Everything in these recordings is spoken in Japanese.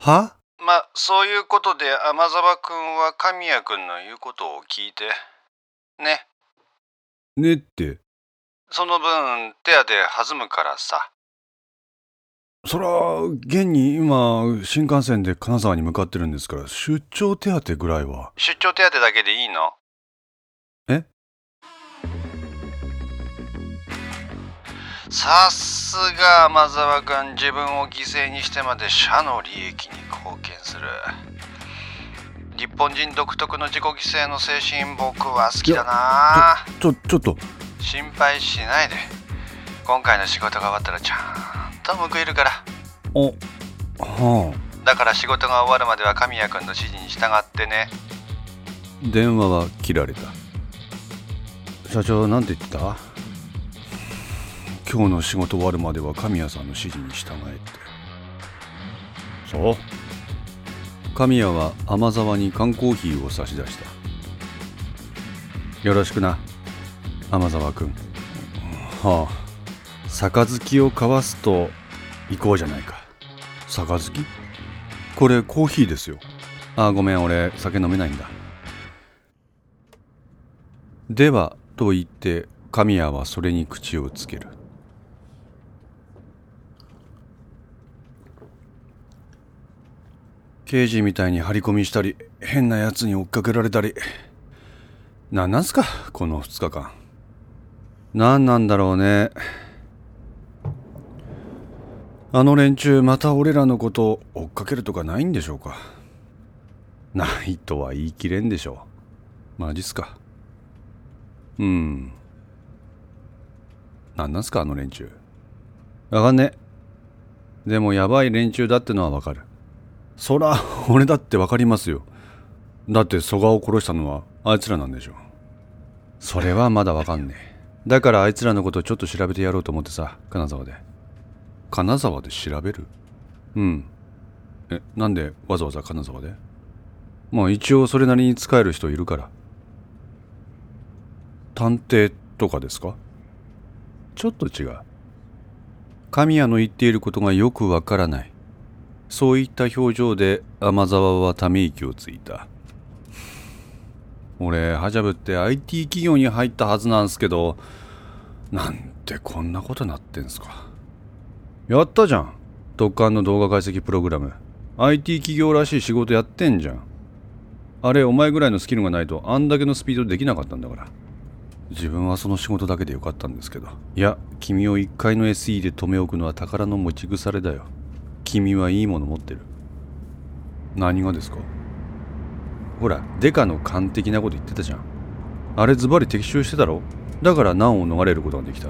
は？ま、そういうことで天沢くんは神谷くんの言うことを聞いて。ね。ねって。その分、手当弾むからさ。そら、現に今、新幹線で金沢に向かってるんですから、出張手当ぐらいは。出張手当だけでいいの？え？さすが天沢くん自分を犠牲にしてまで社の利益に貢献する。日本人独特の自己犠牲の精神僕は好きだな。ちょ、ちょっと。心配しないで。今回の仕事が終わったらちゃんと報いるから。お、はだから仕事が終わるまでは神谷君の指示に従ってね。あ。電話は切られた。社長、なんて言ってた？今日の仕事終わるまでは神谷さんの指示に従えって。そう神谷は天沢に缶コーヒーを差し出した。よろしくな、天沢君。はあ、杯を交わすと行こうじゃないか。杯？これコーヒーですよ。あ、ごめん、俺酒飲めないんだ。では、と言って、神谷はそれに口をつける。刑事みたいに張り込みしたり、変な奴に追っかけられたり。なんなんすか、この2日間。何なんだろうね。あの連中また俺らのことを追っかけるとかないんでしょうかないとは言い切れんでしょう。マジっすか。うん。なんなんすかあの連中。わかんね。でもやばい連中だってのはわかる。そら、俺だってわかりますよ。だって蘇我を殺したのはあいつらなんでしょ。それはまだわかんねえ。だからあいつらのことちょっと調べてやろうと思ってさ、金沢で。金沢で調べる？うん。え、なんでわざわざ金沢で？まあ一応それなりに使える人いるから。探偵とかですか？ちょっと違う。神谷の言っていることがよくわからない。そういった表情で天沢はため息をついた。俺、ハジャブって IT 企業に入ったはずなんすけど、なんてこんなことなってんすか。やったじゃん。特艦の動画解析プログラム。IT 企業らしい仕事やってんじゃん。あれ、お前ぐらいのスキルがないとあんだけのスピードできなかったんだから。自分はその仕事だけでよかったんですけど。いや、君を1階の SE で留め置くのは宝の持ち腐れだよ。君はいいもの持ってる。何がですか？ほら、デカの勘的なこと言ってたじゃん。あれズバリ的中してたろ？だから難を逃れることができた。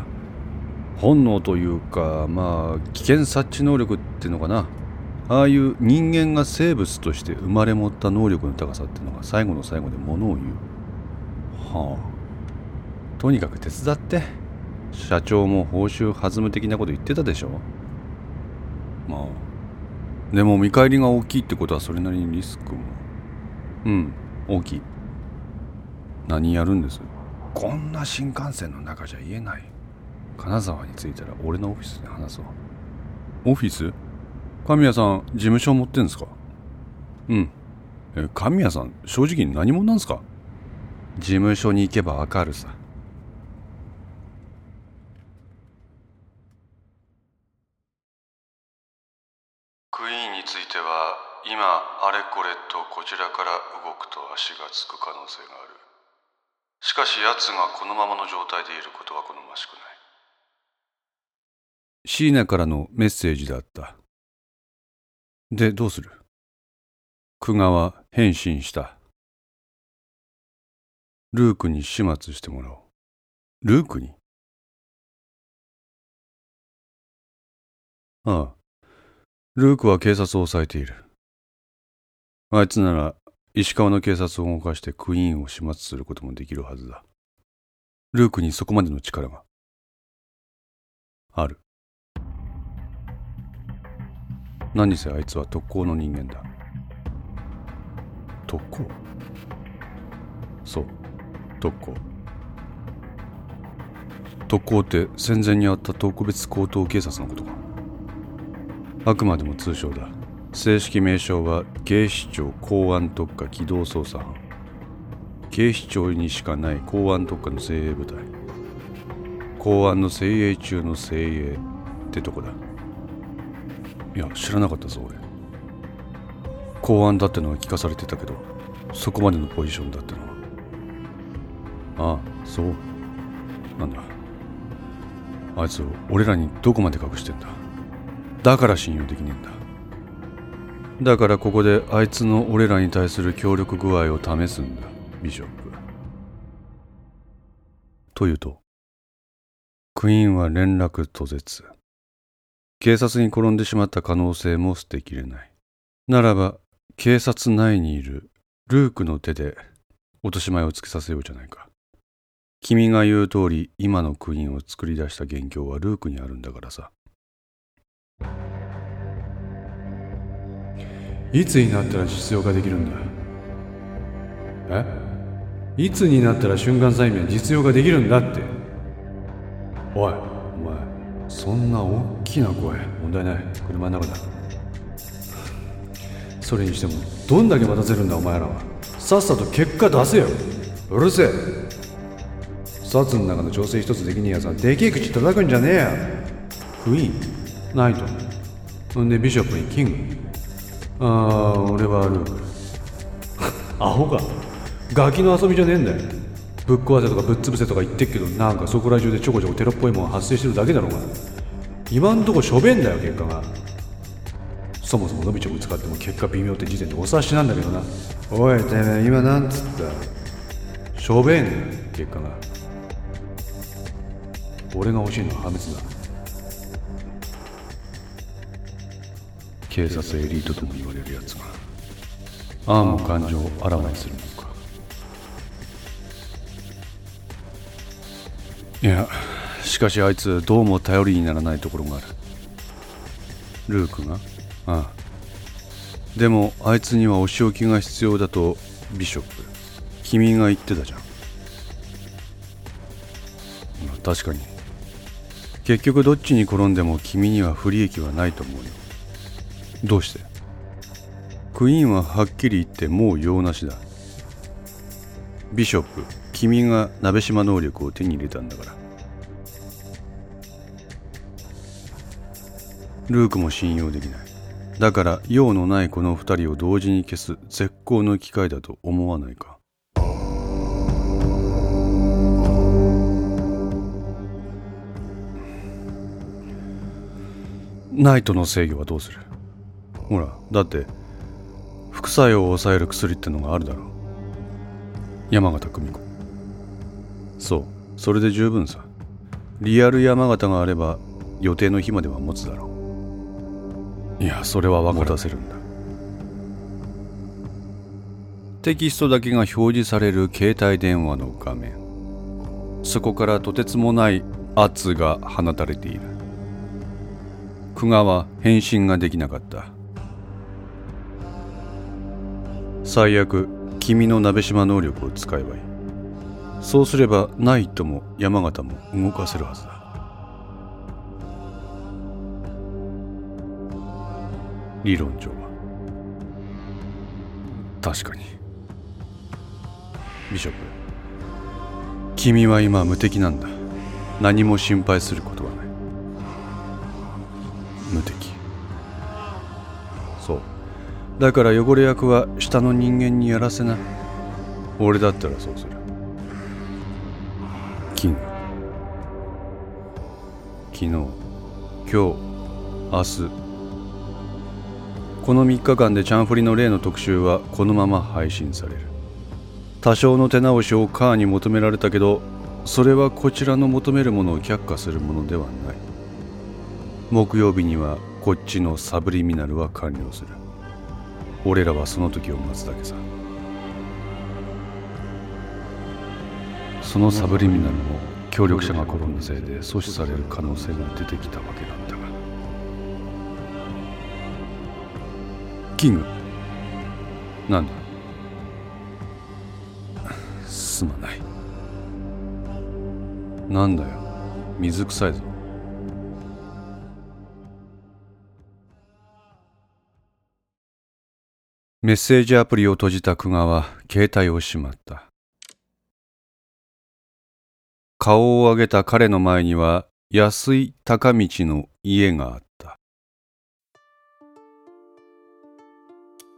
本能というか、まあ、危険察知能力ってのかな。ああいう人間が生物として生まれ持った能力の高さってのが最後の最後でものを言う。はあ。とにかく手伝って。社長も報酬弾む的なこと言ってたでしょ？まあ。でも見返りが大きいってことはそれなりにリスクも。うん、大きい。何やるんです？こんな新幹線の中じゃ言えない。金沢に着いたら俺のオフィスで話そう。オフィス？神谷さん、事務所持ってんすか？うん。え、神谷さん、正直何者なんすか？事務所に行けばわかるさ。クイーンについては今あれこれとこちらから動くと足がつく可能性があるしかし奴がこのままの状態でいることは好ましくない椎名からのメッセージであった。で、どうする？久我は返信した。ルークに始末してもらおう。ルークに？ああ。ルークは警察を抑えている。あいつなら石川の警察を動かしてクイーンを始末することもできるはずだ。ルークにそこまでの力がある。何せあいつは特攻の人間だ。特攻？そう、特攻。特攻って戦前にあった特別高等警察のことか。あくまでも通称だ。正式名称は警視庁公安特化機動捜査班。警視庁にしかない公安特化の精鋭部隊。公安の精鋭中の精鋭ってとこだ。いや知らなかったぞ俺。公安だってのは聞かされてたけどそこまでのポジションだってのは。ああそう。なんだ。あいつ俺らにどこまで隠してんだ。だから信用できねえんだ。だからここであいつの俺らに対する協力具合を試すんだビショップ。というとクイーンは連絡途絶。警察に転んでしまった可能性も捨てきれない。ならば警察内にいるルークの手で落とし前をつけさせようじゃないか。君が言う通り今のクイーンを作り出した元凶はルークにあるんだからさ。いつになったら実用化できるんだ？え？いつになったら瞬間催眠実用化できるんだって？おいお前そんな大きな声問題ない。車の中だ。それにしてもどんだけ待たせるんだお前らは。さっさと結果出せよ。うるせえ。札の中の調整一つできねえやつはでけえ口叩くんじゃねえや。クイーンナイトんでビショップにキングああ俺はルークアホか。ガキの遊びじゃねえんだよ。ぶっ壊せとかぶっ潰せとか言ってっけどなんかそこら中でちょこちょこテロっぽいもん発生してるだけだろうが今んとこしょべんだよ結果が。そもそも伸びちょぶ使っても結果微妙って時点でお察しなんだけどな。おいてめえ今なんつった？しょべん結果が。俺が欲しいのは破滅だ警察エリートとも言われるやつがああも感情をあらわにするのか。いやしかしあいつどうも頼りにならないところがある。ルークが？ああ。でもあいつにはお仕置きが必要だとビショップ。君が言ってたじゃん、まあ、確かに。結局どっちに転んでも君には不利益はないと思うよ。どうして？クイーンははっきり言ってもう用なしだ。ビショップ君が鍋島能力を手に入れたんだから。ルークも信用できない。だから用のないこの二人を同時に消す絶好の機会だと思わないか。ナイトの制御はどうする？ほらだって副作用を抑える薬ってのがあるだろ。う山形久美子。そうそれで十分さ。リアル山形があれば予定の日までは持つだろう。いやそれは分からせるんだ。テキストだけが表示される携帯電話の画面。そこからとてつもない圧が放たれている。久我は返信ができなかった最悪君の鍋島能力を使えばいい。そうすればナイトも山形も動かせるはずだ。理論上は。確かに。ビショップ。君は今無敵なんだ。何も心配することはない。無敵。そうだから汚れ役は下の人間にやらせな。俺だったらそうする。キング昨日今日明日。この3日間でチャンフリの例の特集はこのまま配信される。多少の手直しをカーに求められたけどそれはこちらの求めるものを却下するものではない。木曜日にはこっちのサブリミナルは完了する。俺らはその時を待つだけさ。そのサブリミナルも協力者が転んだせいで阻止される可能性が出てきたわけなんだが。キング。なんだ？すまない。なんだよ。水臭いぞ。メッセージアプリを閉じた久我は携帯をしまった。顔を上げた彼の前には安い高道の家があった。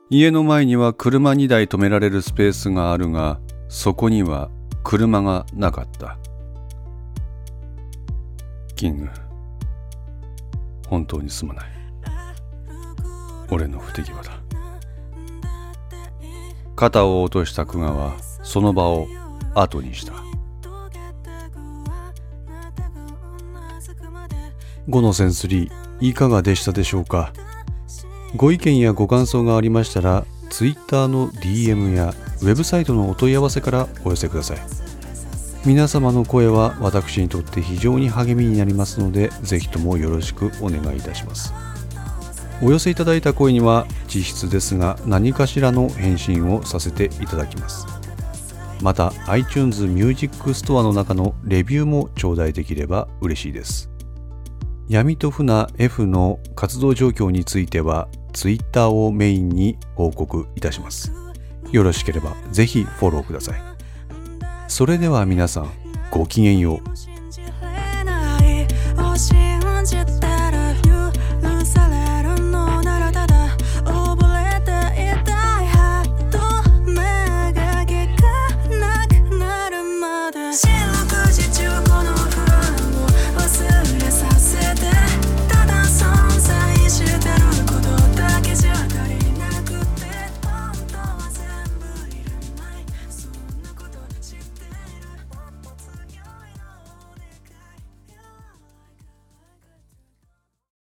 家の前には車2台止められるスペースがあるがそこには車がなかった。キング本当にすまない。俺の不手際だ。肩を落とした久我はその場を後にした。5のセンス3いかがでしたでしょうか？ご意見やご感想がありましたら Twitter の DM やウェブサイトのお問い合わせからお寄せください。皆様の声は私にとって非常に励みになりますのでぜひともよろしくお願いいたします。お寄せいただいた声には実質ですが何かしらの返信をさせていただきます。また iTunes Music Store の中のレビューも頂戴できれば嬉しいです。闇と船 F の活動状況については Twitter をメインに報告いたします。よろしければぜひフォローください。それでは皆さんごきげんよう。